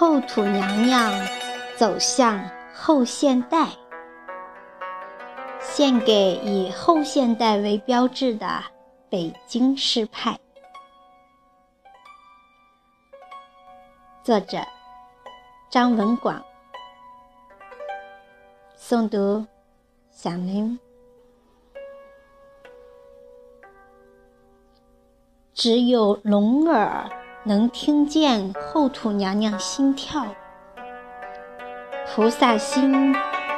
后土娘娘走向后现代，献给以后现代为标志的北京诗派。作者：张文广。诵读：小林。只有聋耳能听见后土娘娘心跳。菩萨心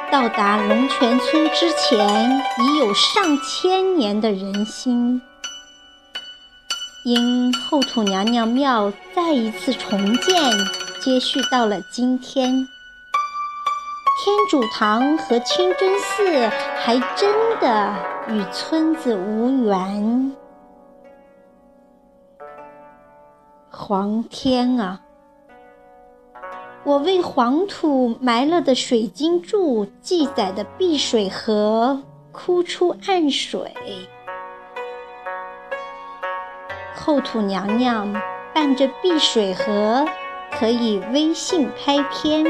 到达龙泉村之前，已有上千年的人心。因后土娘娘庙再一次重建，接续到了今天。天主堂和清真寺还真的与村子无缘。黄天啊！我为黄土埋了的水晶柱记载的碧水河哭出暗水，后土娘娘伴着碧水河可以微信拍片，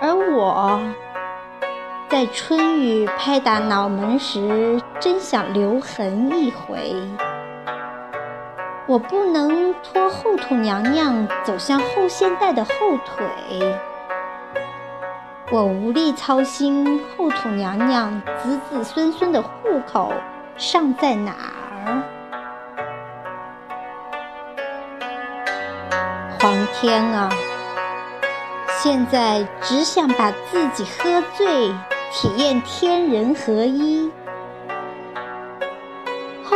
而我在春雨拍打脑门时，真想留痕一回。我不能拖后土娘娘走向后现代的后腿，我无力操心后土娘娘子子孙孙的户口尚在哪儿。皇天啊，现在只想把自己喝醉，体验天人合一。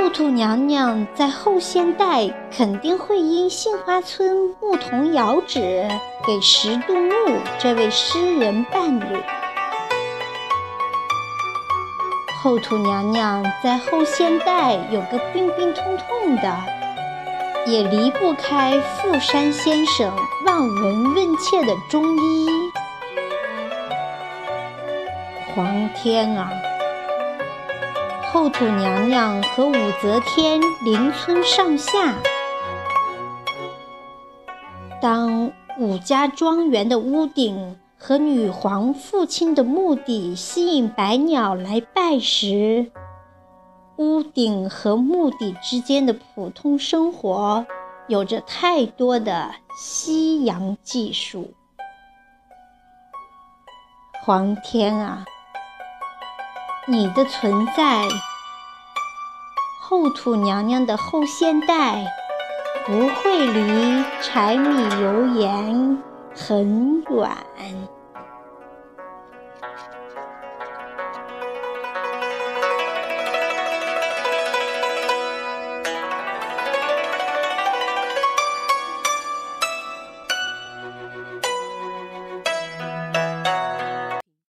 后土娘娘在后现代肯定会因杏花村牧童遥指给石杜牧这位诗人伴侣。后土娘娘在后现代有个病病痛痛的，也离不开富山先生望闻问切的中医。皇天啊！后土娘娘和武则天邻村上下，当武家庄园的屋顶和女皇父亲的墓地吸引百鸟来拜时，屋顶和墓地之间的普通生活，有着太多的西洋技术。皇天啊！你的存在，后土娘娘的后现代不会离柴米油盐很远。